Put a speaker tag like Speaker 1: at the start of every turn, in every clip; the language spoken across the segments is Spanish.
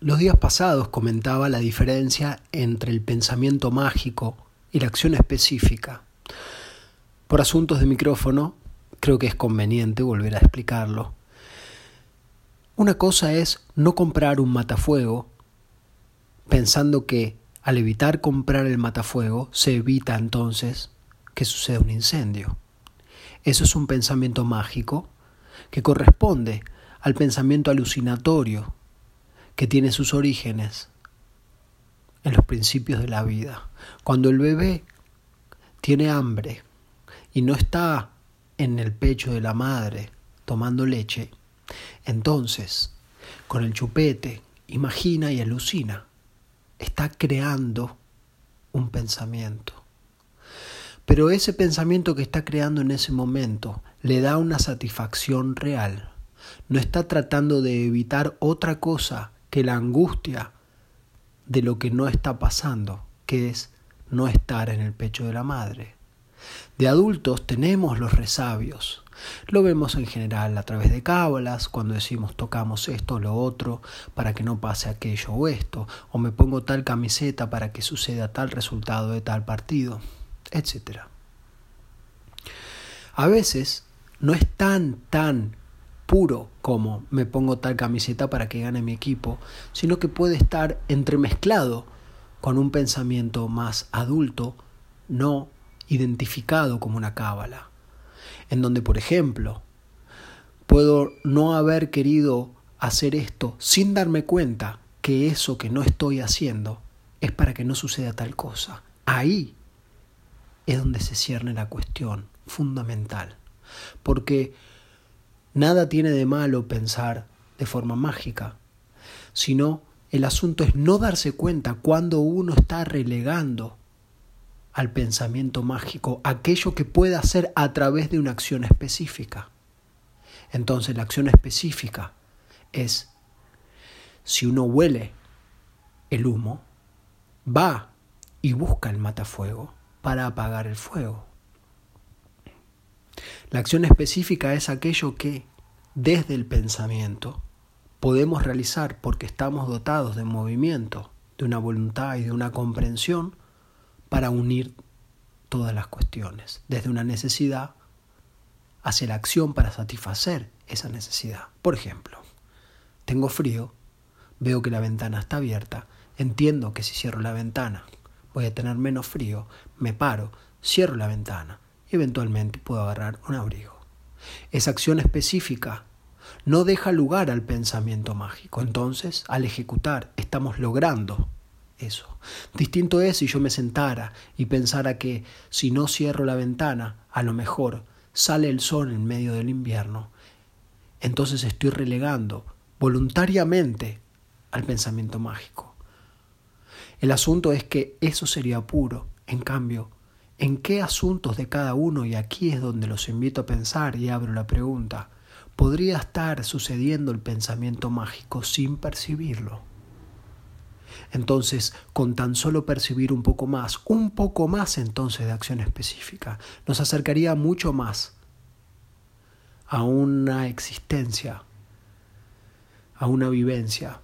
Speaker 1: Los días pasados comentaba la diferencia entre el pensamiento mágico y la acción específica. Por asuntos de micrófono, creo que es conveniente volver a explicarlo. Una cosa es no comprar un matafuego pensando que al evitar comprar el matafuego se evita entonces que suceda un incendio. Eso es un pensamiento mágico que corresponde al pensamiento alucinatorio que tiene sus orígenes en los principios de la vida. Cuando el bebé tiene hambre y no está en el pecho de la madre tomando leche, entonces con el chupete imagina y alucina, está creando un pensamiento. Pero ese pensamiento que está creando en ese momento le da una satisfacción real. No está tratando de evitar otra cosa que la angustia de lo que no está pasando, que es no estar en el pecho de la madre. De adultos tenemos los resabios. Lo vemos en general a través de cábalas, cuando decimos tocamos esto o lo otro para que no pase aquello o esto, o me pongo tal camiseta para que suceda tal resultado de tal partido, etc. A veces no es tan, tan puro como me pongo tal camiseta para que gane mi equipo, sino que puede estar entremezclado con un pensamiento más adulto, no identificado como una cábala, en donde, por ejemplo, puedo no haber querido hacer esto sin darme cuenta que eso que no estoy haciendo es para que no suceda tal cosa. Ahí es donde se cierne la cuestión fundamental, porque Nada tiene de malo pensar de forma mágica, sino el asunto es no darse cuenta cuando uno está relegando al pensamiento mágico aquello que puede hacer a través de una acción específica. Entonces la acción específica es, si uno huele el humo, va y busca el matafuego para apagar el fuego. La acción específica es aquello que, desde el pensamiento, podemos realizar porque estamos dotados de movimiento, de una voluntad y de una comprensión para unir todas las cuestiones, desde una necesidad hacia la acción para satisfacer esa necesidad. Por ejemplo, tengo frío, veo que la ventana está abierta, entiendo que si cierro la ventana voy a tener menos frío, me paro, cierro la ventana, eventualmente puedo agarrar un abrigo. Esa acción específica no deja lugar al pensamiento mágico. Entonces, al ejecutar, estamos logrando eso. Distinto es si yo me sentara y pensara que si no cierro la ventana, a lo mejor sale el sol en medio del invierno. Entonces estoy relegando voluntariamente al pensamiento mágico. El asunto es que eso sería puro. En cambio, en qué asuntos de cada uno, y aquí es donde los invito a pensar y abro la pregunta, podría estar sucediendo el pensamiento mágico sin percibirlo. Entonces, con tan solo percibir un poco más, un poco más entonces de acción específica, nos acercaría mucho más a una existencia, a una vivencia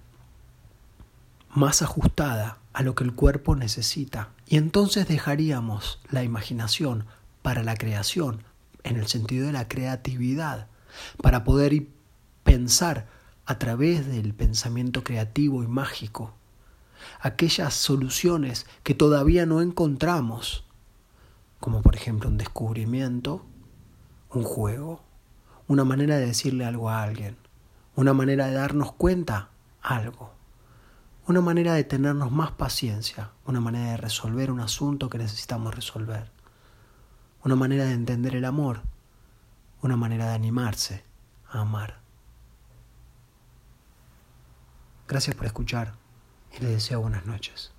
Speaker 1: más ajustada a lo que el cuerpo necesita. Y entonces dejaríamos la imaginación para la creación, en el sentido de la creatividad, para poder pensar a través del pensamiento creativo y mágico. Aquellas soluciones que todavía no encontramos, como por ejemplo un descubrimiento, un juego, una manera de decirle algo a alguien, una manera de darnos cuenta algo una manera de tenernos más paciencia, una manera de resolver un asunto que necesitamos resolver, una manera de entender el amor, una manera de animarse a amar. Gracias por escuchar y les deseo buenas noches.